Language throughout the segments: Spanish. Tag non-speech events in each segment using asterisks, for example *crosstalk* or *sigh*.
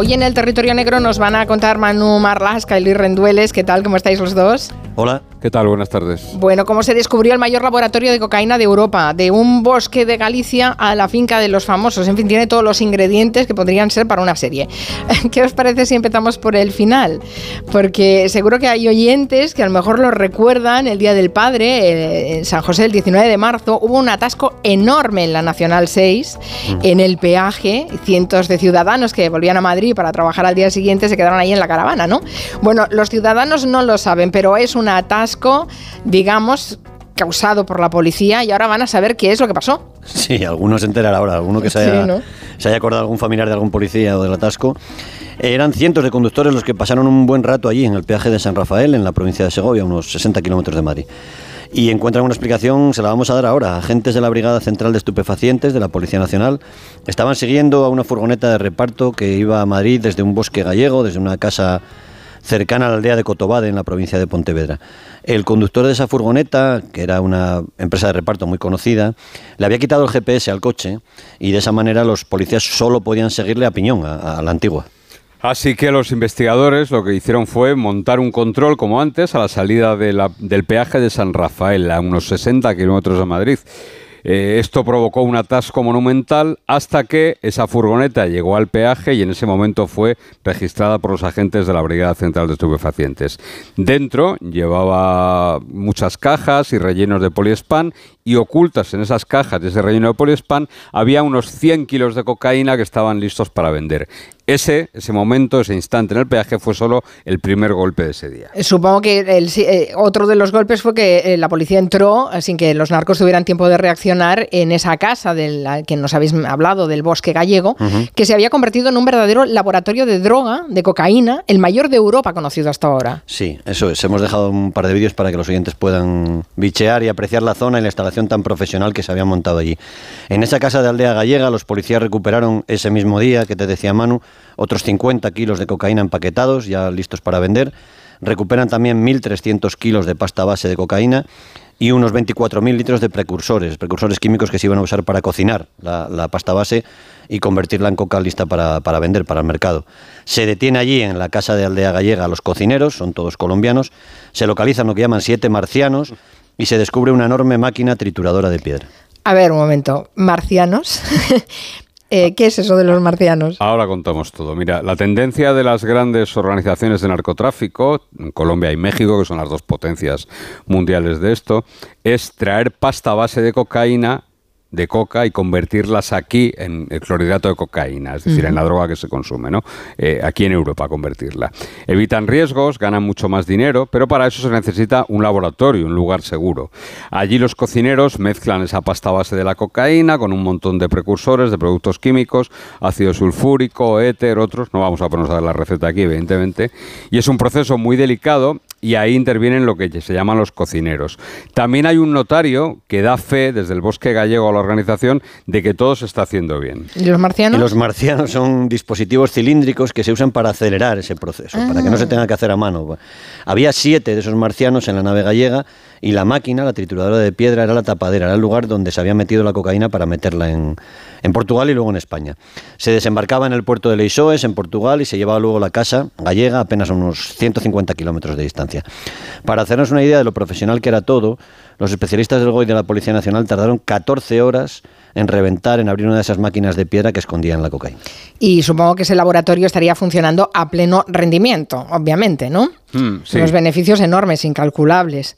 Hoy en el territorio negro nos van a contar Manu Marlasca y Luis Rendueles. ¿Qué tal? ¿Cómo estáis los dos? Hola. ¿Qué tal? Buenas tardes. Bueno, ¿cómo se descubrió el mayor laboratorio de cocaína de Europa? De un bosque de Galicia a la finca de los famosos. En fin, tiene todos los ingredientes que podrían ser para una serie. *laughs* ¿Qué os parece si empezamos por el final? Porque seguro que hay oyentes que a lo mejor lo recuerdan el Día del Padre, eh, en San José, el 19 de marzo, hubo un atasco enorme en la Nacional 6, en el peaje. Cientos de ciudadanos que volvían a Madrid para trabajar al día siguiente se quedaron ahí en la caravana, ¿no? Bueno, los ciudadanos no lo saben, pero es un atasco digamos, causado por la policía y ahora van a saber qué es lo que pasó. Sí, algunos se enteran ahora, alguno que se haya, se haya acordado algún familiar de algún policía o del atasco. Eran cientos de conductores los que pasaron un buen rato allí en el peaje de San Rafael, en la provincia de Segovia, unos 60 kilómetros de Madrid. Y encuentran una explicación, se la vamos a dar ahora. Agentes de la Brigada Central de Estupefacientes de la Policía Nacional estaban siguiendo a una furgoneta de reparto que iba a Madrid desde un bosque gallego, desde una casa cercana a la aldea de Cotobade, en la provincia de Pontevedra. El conductor de esa furgoneta, que era una empresa de reparto muy conocida, le había quitado el GPS al coche y de esa manera los policías solo podían seguirle a piñón, a, la antigua. Así que los investigadores lo que hicieron fue montar un control, como antes, a la salida del peaje de San Rafael, a unos 60 kilómetros de Madrid. Eh, esto provocó un atasco monumental hasta que esa furgoneta llegó al peaje y en ese momento fue registrada por los agentes de la Brigada Central de Estupefacientes. Dentro llevaba muchas cajas y rellenos de poliespan y ocultas en esas cajas de ese relleno de poliespan había unos 100 kilos de cocaína que estaban listos para vender. Ese, ese momento, ese instante en el peaje fue solo el primer golpe de ese día. Supongo que el, eh, otro de los golpes fue que eh, la policía entró sin que los narcos tuvieran tiempo de reaccionar en esa casa del que nos habéis hablado, del bosque gallego, que se había convertido en un verdadero laboratorio de droga, de cocaína, el mayor de Europa conocido hasta ahora. Sí, eso es. Hemos dejado un par de vídeos para que los oyentes puedan bichear y apreciar la zona y la instalación tan profesional que se había montado allí. En esa casa de aldea gallega, los policías recuperaron ese mismo día que te decía Manu otros 50 kilos de cocaína empaquetados, ya listos para vender. Recuperan también 1.300 kilos de pasta base de cocaína y unos 24.000 litros de precursores, precursores químicos que se iban a usar para cocinar la, pasta base y convertirla en coca lista para, para, vender para el mercado. Se detiene allí en la casa de Aldea Gallega a los cocineros, son todos colombianos, se localizan lo que llaman siete marcianos y se descubre una enorme máquina trituradora de piedra. A ver, un momento, marcianos. *laughs* Eh, ¿Qué es eso de los marcianos? Ahora contamos todo. Mira, la tendencia de las grandes organizaciones de narcotráfico, en Colombia y México, que son las dos potencias mundiales de esto, es traer pasta base de cocaína de coca y convertirlas aquí en el clorhidrato de cocaína, es decir, en la droga que se consume, ¿no? Eh, aquí en Europa convertirla. Evitan riesgos, ganan mucho más dinero, pero para eso se necesita un laboratorio, un lugar seguro. Allí los cocineros mezclan esa pasta base de la cocaína con un montón de precursores, de productos químicos, ácido sulfúrico, éter, otros, no vamos a ponernos a dar la receta aquí, evidentemente, y es un proceso muy delicado y ahí intervienen lo que se llaman los cocineros. También hay un notario que da fe desde el bosque gallego a la organización de que todo se está haciendo bien. ¿Y los marcianos? los marcianos son dispositivos cilíndricos que se usan para acelerar ese proceso, para que no se ah. tenga que hacer a mano. Había siete de esos marcianos en la nave gallega y la máquina, la trituradora de piedra, era la tapadera, era el lugar donde se había metido la cocaína para meterla en, en Portugal y luego en España. Se desembarcaba en el puerto de Leixoes, en Portugal, y se llevaba luego la casa gallega apenas a unos 150 kilómetros de distancia. Para hacernos una idea de lo profesional que era todo, los especialistas del GOI de la Policía Nacional tardaron 14 horas en reventar, en abrir una de esas máquinas de piedra que escondían la cocaína. Y supongo que ese laboratorio estaría funcionando a pleno rendimiento, obviamente, ¿no? Mm, Los beneficios enormes, incalculables.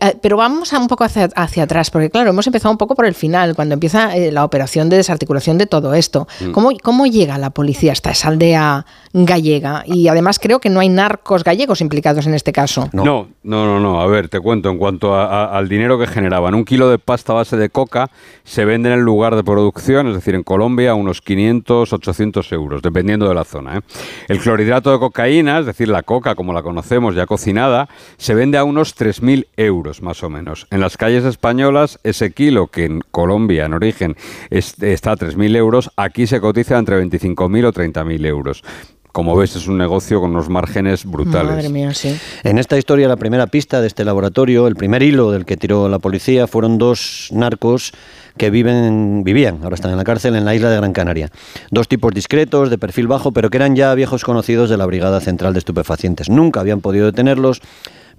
Eh, pero vamos a un poco hacia, atrás, porque claro, hemos empezado un poco por el final, cuando empieza eh, la operación de desarticulación de todo esto. Mm. ¿Cómo, ¿Cómo llega la policía hasta esa aldea gallega? Y además creo que no hay narcos gallegos implicados en este caso. No, no, no, no. A ver, te cuento, en cuanto al dinero que generaban, un kilo de pasta base de coca se vende en el lugar de producción, es decir, en Colombia, a unos 500, 800 euros, dependiendo de la zona. ¿eh? El clorhidrato de cocaína, es decir, la coca como la conocemos ya cocinada, se vende a unos 3.000 euros más o menos. En las calles españolas, ese kilo que en Colombia, en origen, está a 3.000 euros, aquí se cotiza entre 25.000 o 30.000 euros. como ves, es un negocio con unos márgenes brutales. Madre mía, sí. En esta historia, la primera pista de este laboratorio, el primer hilo del que tiró la policía, fueron dos narcos que viven, vivían, ahora están en la cárcel, en la isla de Gran Canaria. Dos tipos discretos, de perfil bajo, pero que eran ya viejos conocidos de la Brigada Central de Estupefacientes. Nunca habían podido detenerlos,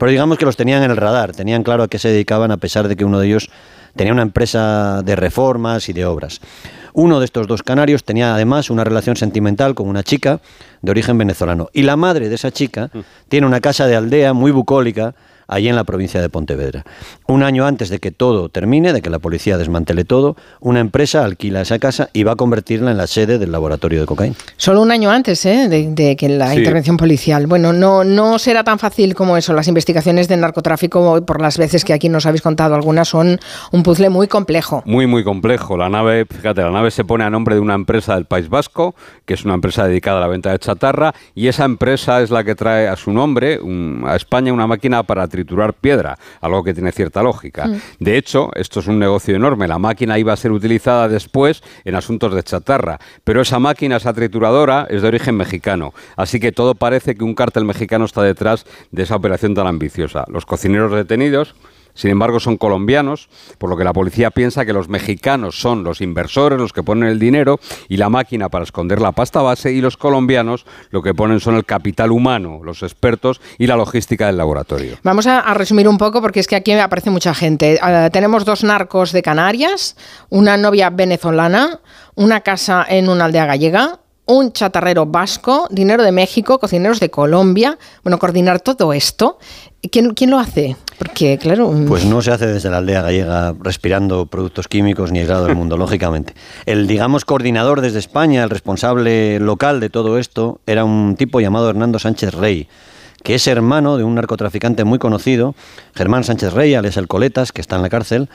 pero digamos que los tenían en el radar, tenían claro a qué se dedicaban, a pesar de que uno de ellos tenía una empresa de reformas y de obras. Uno de estos dos canarios tenía además una relación sentimental con una chica de origen venezolano. Y la madre de esa chica tiene una casa de aldea muy bucólica allí en la provincia de Pontevedra. Un año antes de que todo termine, de que la policía desmantele todo, una empresa alquila esa casa y va a convertirla en la sede del laboratorio de cocaína. Solo un año antes ¿eh? de, que la Sí. intervención policial. Bueno, no, no será tan fácil como eso. Las investigaciones de narcotráfico, por las veces que aquí nos habéis contado algunas, son un puzzle muy complejo. Muy, muy complejo. La nave, fíjate, la nave se pone a nombre de una empresa del País Vasco, que es una empresa dedicada a la venta de chatarra, y esa empresa es la que trae a su nombre un- a España una máquina para triturar piedra, algo que tiene cierta lógica. De hecho, esto es un negocio enorme. La máquina iba a ser utilizada después en asuntos de chatarra, pero esa máquina, esa trituradora, es de origen mexicano. Así que todo parece que un cártel mexicano está detrás de esa operación tan ambiciosa. Los cocineros detenidos sin embargo, son colombianos, por lo que la policía piensa que los mexicanos son los inversores, los que ponen el dinero y la máquina para esconder la pasta base, y los colombianos lo que ponen son el capital humano, los expertos y la logística del laboratorio. Vamos a, resumir un poco porque es que aquí aparece mucha gente. Ah, tenemos dos narcos de Canarias, una novia venezolana, una casa en una aldea gallega, un chatarrero vasco, dinero de México, cocineros de Colombia. Bueno, coordinar todo esto. ¿Quién, quién lo hace? Porque, claro... Pues no se hace desde la aldea gallega respirando productos químicos ni aislado del mundo, *laughs* lógicamente. El, digamos, coordinador desde España, el responsable local de todo esto, era un tipo llamado Hernando Sánchez Rey, que es hermano de un narcotraficante muy conocido, Germán Sánchez Rey, alias el Coletas, que está en la cárcel.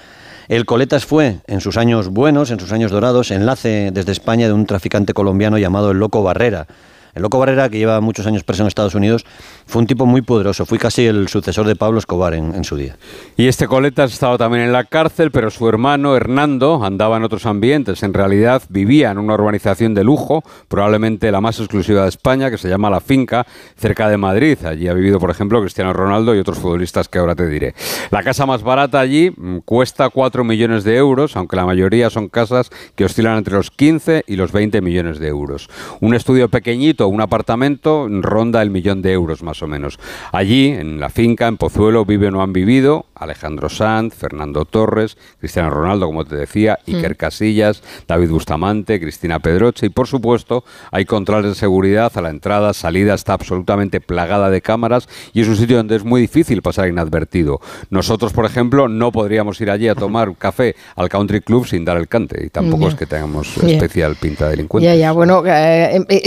El Coletas fue, en sus años buenos, en sus años dorados, enlace desde España de un traficante colombiano llamado el Loco Barrera. El Loco Barrera, que lleva muchos años preso en Estados Unidos, fue un tipo muy poderoso. Fue casi el sucesor de Pablo Escobar en, en su día. Y este Coletas estaba también en la cárcel, pero su hermano Hernando andaba en otros ambientes. En realidad vivía en una urbanización de lujo, probablemente la más exclusiva de España, que se llama La Finca, cerca de Madrid. Allí ha vivido, por ejemplo, Cristiano Ronaldo y otros futbolistas que ahora te diré. La casa más barata allí mm, cuesta 4 millones de euros, aunque la mayoría son casas que oscilan entre los 15 y los 20 millones de euros. Un estudio pequeñito, un apartamento, ronda el millón de euros más o menos. Allí, en la finca, en Pozuelo, viven o han vivido Alejandro Sanz, Fernando Torres, Cristiano Ronaldo, como te decía, Iker Casillas, David Bustamante, Cristina Pedroche y, por supuesto, hay controles de seguridad a la entrada, salida, está absolutamente plagada de cámaras y es un sitio donde es muy difícil pasar inadvertido. Nosotros, por ejemplo, no podríamos ir allí a tomar café al country club sin dar el cante y tampoco es que tengamos especial pinta de delincuentes. Ya, ya, bueno, eh, eh,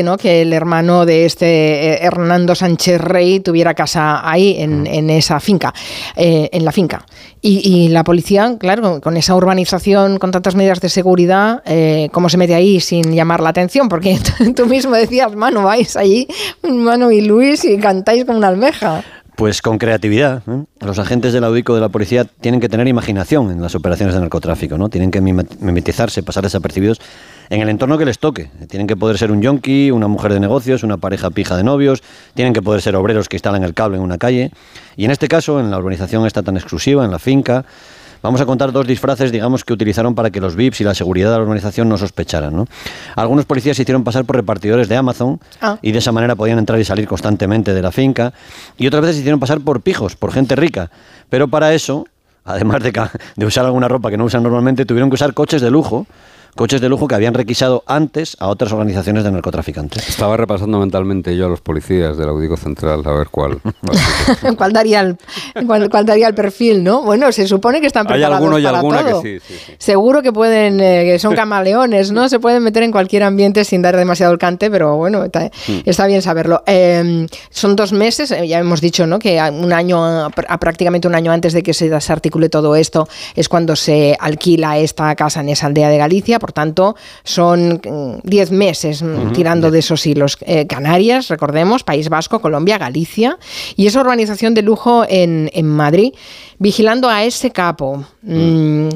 interesante, ¿no? Que el hermano de este eh, Hernando Sánchez Rey tuviera casa ahí, en, en esa finca, eh, en la finca. Y, y la policía, claro, con esa urbanización, con tantas medidas de seguridad, eh, ¿cómo se mete ahí sin llamar la atención? Porque *laughs* tú mismo decías, mano, vais allí, Manu y Luis, y cantáis como una almeja. Pues con creatividad. ¿eh? Los agentes del audico de la policía tienen que tener imaginación en las operaciones de narcotráfico, ¿no? Tienen que mime- mimetizarse, pasar desapercibidos en el entorno que les toque. Tienen que poder ser un yonki, una mujer de negocios, una pareja pija de novios, tienen que poder ser obreros que instalan el cable en una calle. Y en este caso, en la urbanización esta tan exclusiva, en la finca, Vamos a contar dos disfraces, digamos, que utilizaron para que los VIPs y la seguridad de la organización no sospecharan. ¿no? Algunos policías se hicieron pasar por repartidores de Amazon Ah. y de esa manera podían entrar y salir constantemente de la finca. Y otras veces se hicieron pasar por pijos, por gente rica. Pero para eso, además de usar alguna ropa que no usan normalmente, tuvieron que usar coches de lujo. Coches de lujo que habían requisado antes a otras organizaciones de narcotraficantes. Estaba repasando mentalmente yo a los policías del Audico Central a ver cuál. cuál- *laughs* *laughs* ¿Cuál daría, el, cuál, cuál daría el perfil, no? Bueno, se supone que están Hay preparados alguno y para alguna que sí, sí, sí. Seguro que pueden, eh, que son camaleones, ¿no? Se pueden meter en cualquier ambiente sin dar demasiado el cante, pero bueno, está, está bien saberlo. Eh, son dos meses, eh, ya hemos dicho, ¿no? Que un año, a pr- a prácticamente un año antes de que se desarticule todo esto, es cuando se alquila esta casa en esa aldea de Galicia. Por tanto, son mm, diez meses mm, tirando de esos hilos. Eh, Canarias, recordemos, País Vasco, Colombia, Galicia y esa urbanización de lujo en, en Madrid. Vigilando a ese capo. Mm,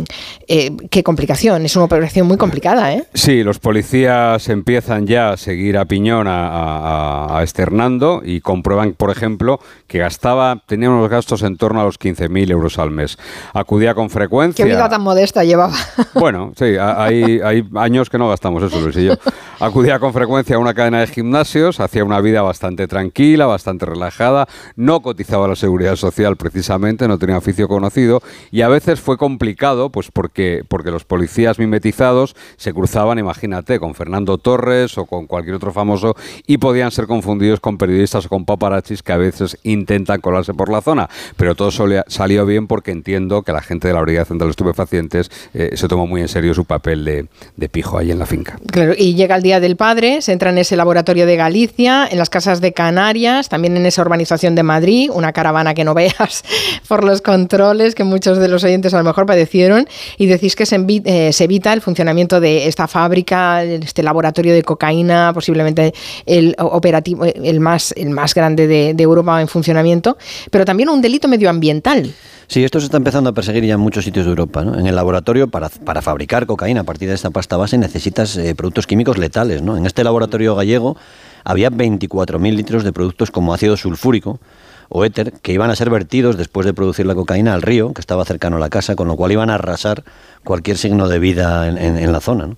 eh, qué complicación, es una operación muy complicada, ¿eh? Sí, los policías empiezan ya a seguir a piñón a, a, Hernando y comprueban, por ejemplo, que gastaba, tenía unos gastos en torno a los 15.000 euros al mes. Acudía con frecuencia. Qué vida tan modesta llevaba. *laughs* Bueno, sí, hay, hay años que no gastamos eso, Luis y yo. Acudía con frecuencia a una cadena de gimnasios, hacía una vida bastante tranquila, bastante relajada, no cotizaba a la seguridad social precisamente, no tenía oficio conocido y a veces fue complicado, pues porque, porque los policías mimetizados se cruzaban, imagínate, con Fernando Torres o con cualquier otro famoso y podían ser confundidos con periodistas o con paparachis que a veces intentan colarse por la zona. Pero todo salió bien porque entiendo que la gente de la Brigada Central de Estupefacientes eh, se tomó muy en serio su papel de, de pijo ahí en la finca. Claro, y llega el Día del Padre, se entra en ese laboratorio de Galicia, en las casas de Canarias, también en esa urbanización de Madrid, una caravana que no veas *laughs* por los controles que muchos de los oyentes a lo mejor padecieron, y decís que se, eh, evita el funcionamiento de esta fábrica, este laboratorio de cocaína, posiblemente el operativo, el más, el más grande de, Europa en funcionamiento, pero también un delito medioambiental. Sí, esto se está empezando a perseguir ya en muchos sitios de Europa. En el laboratorio, para, fabricar cocaína a partir de esta pasta base, necesitas eh, productos químicos letales. En este laboratorio gallego había 24.000 litros de productos como ácido sulfúrico o éter que iban a ser vertidos después de producir la cocaína al río, que estaba cercano a la casa, con lo cual iban a arrasar cualquier signo de vida en, en la zona.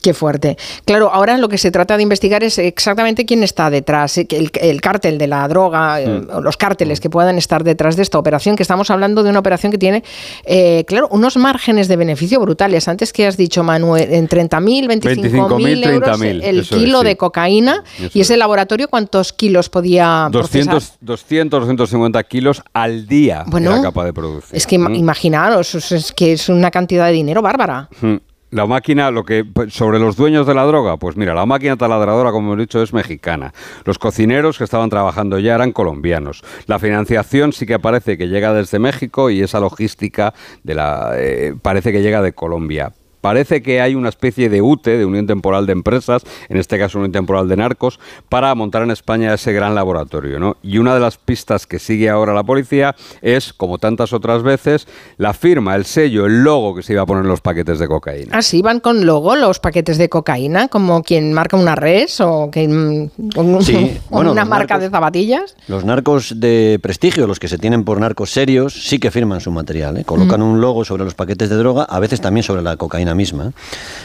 Qué fuerte. Claro, ahora lo que se trata de investigar es exactamente quién está detrás, eh, el, el cártel de la droga, eh, mm. los cárteles que puedan estar detrás de esta operación, que estamos hablando de una operación que tiene, eh, claro, unos márgenes de beneficio brutales. Antes que has dicho, Manuel, en 30.000, 25.000 euros el kilo de cocaína. y ese laboratorio, ¿cuántos kilos podía 200, 200, 250 kilos al día bueno, era capaz de producir. Es que mm. imaginaros, es que es una cantidad de dinero bárbara. Mm. La máquina, lo que pues, sobre los dueños de la droga, pues mira, la máquina taladradora, como hemos dicho, es mexicana. Los cocineros que estaban trabajando ya eran colombianos. La financiación sí que parece que llega desde México y esa logística de la eh, parece que llega de Colombia parece que hay una especie de UTE, de Unión Temporal de Empresas, en este caso Unión Temporal de Narcos, para montar en España ese gran laboratorio. ¿no? Y una de las pistas que sigue ahora la policía es, como tantas otras veces, la firma, el sello, el logo que se iba a poner en los paquetes de cocaína. Ah, sí, van con logo los paquetes de cocaína, como quien marca una res o que, mm, *laughs* una marca de zapatillas. Los narcos de prestigio, los que se tienen por narcos serios, sí que firman su material. ¿eh? Colocan mm. un logo sobre los paquetes de droga, a veces también sobre la cocaína misma.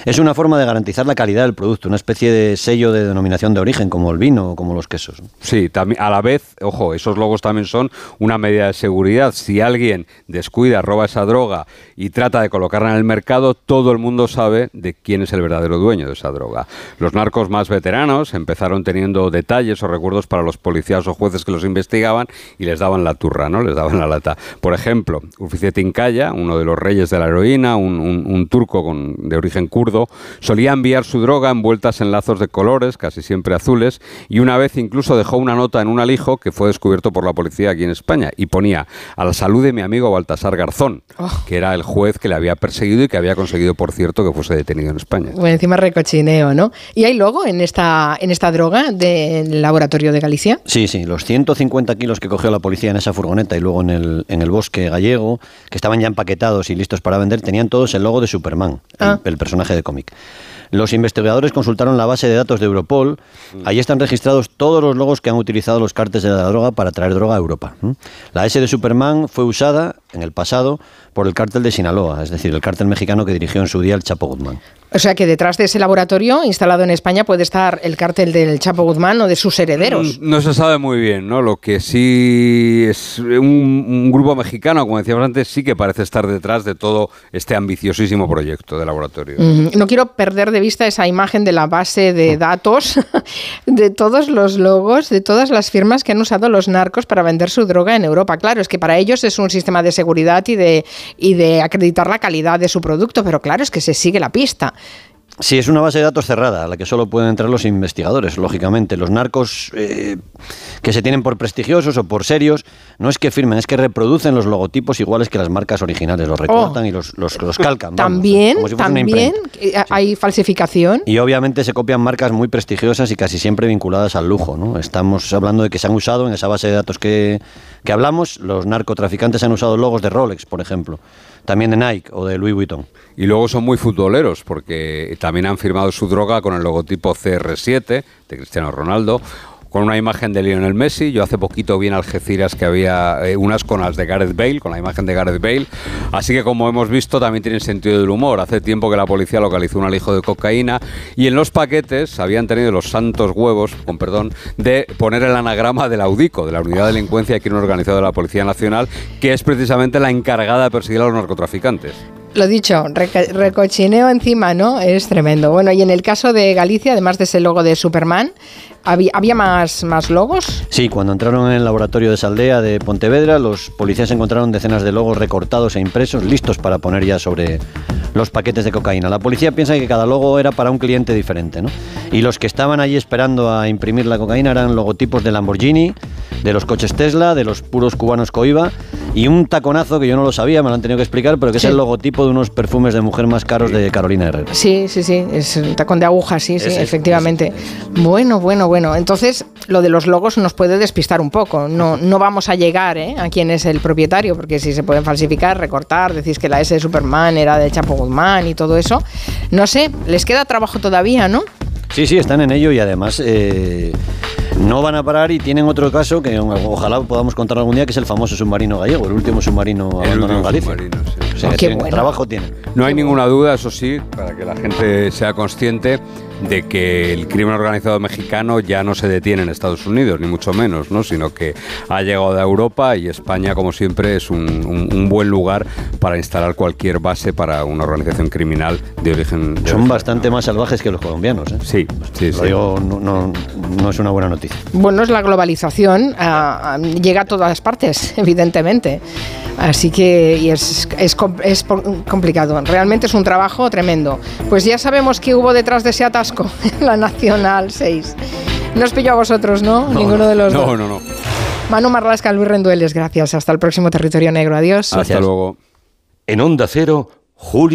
Es una forma de garantizar la calidad del producto, una especie de sello de denominación de origen, como el vino o como los quesos. Sí, a la vez, ojo, esos logos también son una medida de seguridad. Si alguien descuida, roba esa droga y trata de colocarla en el mercado, todo el mundo sabe de quién es el verdadero dueño de esa droga. Los narcos más veteranos empezaron teniendo detalles o recuerdos para los policías o jueces que los investigaban y les daban la turra, ¿no? Les daban la lata. Por ejemplo, Uffiziet Tincaya, uno de los reyes de la heroína, un, un turco con de origen kurdo, solía enviar su droga envueltas en lazos de colores, casi siempre azules, y una vez incluso dejó una nota en un alijo que fue descubierto por la policía aquí en España y ponía a la salud de mi amigo Baltasar Garzón, oh. que era el juez que le había perseguido y que había conseguido, por cierto, que fuese detenido en España. Bueno, encima recochineo, ¿no? ¿Y hay luego en esta, en esta droga del laboratorio de Galicia? Sí, sí, los 150 kilos que cogió la policía en esa furgoneta y luego en el, en el bosque gallego, que estaban ya empaquetados y listos para vender, tenían todos el logo de Superman. Ah. el, personaje de cómic. Los investigadores consultaron la base de datos de Europol. Allí están registrados todos los logos que han utilizado los cárteles de la droga para traer droga a Europa. La S de Superman fue usada en el pasado por el cártel de Sinaloa, es decir, el cártel mexicano que dirigió en su día el Chapo Guzmán. O sea que detrás de ese laboratorio instalado en España puede estar el cártel del Chapo Guzmán o de sus herederos. Mm, no, se sabe muy bien, ¿no? Lo que sí es un, grupo mexicano, como decíamos antes, sí que parece estar detrás de todo este ambiciosísimo proyecto de laboratorio. No quiero perder de vista esa imagen de la base de datos, *laughs* de todos los logos, de todas las firmas que han usado los narcos para vender su droga en Europa. Claro, es que para ellos es un sistema de seguridad y de, y de acreditar la calidad de su producto, pero claro, es que se sigue la pista. Sí, es una base de datos cerrada, a la que solo pueden entrar los investigadores, lógicamente. Los narcos eh, que se tienen por prestigiosos o por serios, no es que firmen, es que reproducen los logotipos iguales que las marcas originales, los recortan Oh. y los, los, los calcan. vamos, También, como si también hay falsificación. Y obviamente se copian marcas muy prestigiosas y casi siempre vinculadas al lujo. ¿no? Estamos hablando de que se han usado en esa base de datos que, que hablamos, los narcotraficantes han usado logos de Rolex, por ejemplo, también de Nike o de Louis Vuitton. Y luego son muy futboleros, porque también han firmado su droga con el logotipo CR7 de Cristiano Ronaldo, con una imagen de Lionel Messi. Yo hace poquito vi en Algeciras que había eh, unas con las de Gareth Bale, con la imagen de Gareth Bale. Así que como hemos visto, también tienen sentido del humor. Hace tiempo que la policía localizó un alijo de cocaína y en los paquetes habían tenido los santos huevos, con perdón, de poner el anagrama de la UDICO, de la Unidad de Delincuencia y Crimen Organizado de la Policía Nacional, que es precisamente la encargada de perseguir a los narcotraficantes. Lo dicho, recochineo encima, ¿no? Es tremendo. Bueno, y en el caso de Galicia, además de ese logo de Superman, ¿había, había más, más logos? Sí, cuando entraron en el laboratorio de Saldea de Pontevedra, los policías encontraron decenas de logos recortados e impresos, listos para poner ya sobre los paquetes de cocaína. La policía piensa que cada logo era para un cliente diferente, ¿no? Y los que estaban allí esperando a imprimir la cocaína eran logotipos de Lamborghini, de los coches Tesla, de los puros cubanos Coiba y un taconazo que yo no lo sabía, me lo han tenido que explicar, pero que Sí. es el logotipo de unos perfumes de mujer más caros de Carolina Herrera. Sí, sí, sí, es un tacón de agujas, sí, sí, efectivamente. Bueno, bueno, bueno. Entonces, lo de los logos nos puede despistar un poco. No, no vamos a llegar ¿eh? a quién es el propietario, porque si se pueden falsificar, recortar, decís que la S de Superman era de Chapo Guzmán y todo eso. No sé, les queda trabajo todavía, ¿no? Sí, sí, están en ello y además eh, no van a parar y tienen otro caso que ojalá podamos contar algún día, que es el famoso submarino gallego, el último submarino El abandonado en último Galicia. submarino, sí. O sea, Oh, que qué tienen- bueno. trabajo tienen. No hay ninguna duda, eso sí, para que la gente sea consciente de que el crimen organizado mexicano ya no se detiene en Estados Unidos, ni mucho menos, ¿no? sino que ha llegado a Europa y España, como siempre, es un, un- un buen lugar para instalar cualquier base para una organización criminal de origen. de Son origen bastante más salvajes que los colombianos. ¿eh? Sí, sí, Lo sí. digo, no, no- no es una buena noticia. Bueno, es la globalización, ah, ah, llega a todas partes, *laughs* evidentemente. Así que y es, es, es complicado. Realmente es un trabajo tremendo. Pues ya sabemos qué hubo detrás de ese atasco *laughs* la Nacional 6. No os pillo a vosotros, ¿no? Ninguno de los No, dos. no, no. Manu Marlasca, Luis Rendueles, gracias. Hasta el próximo Territorio Negro. Adiós. Hasta luego. En Onda Cero, Julio.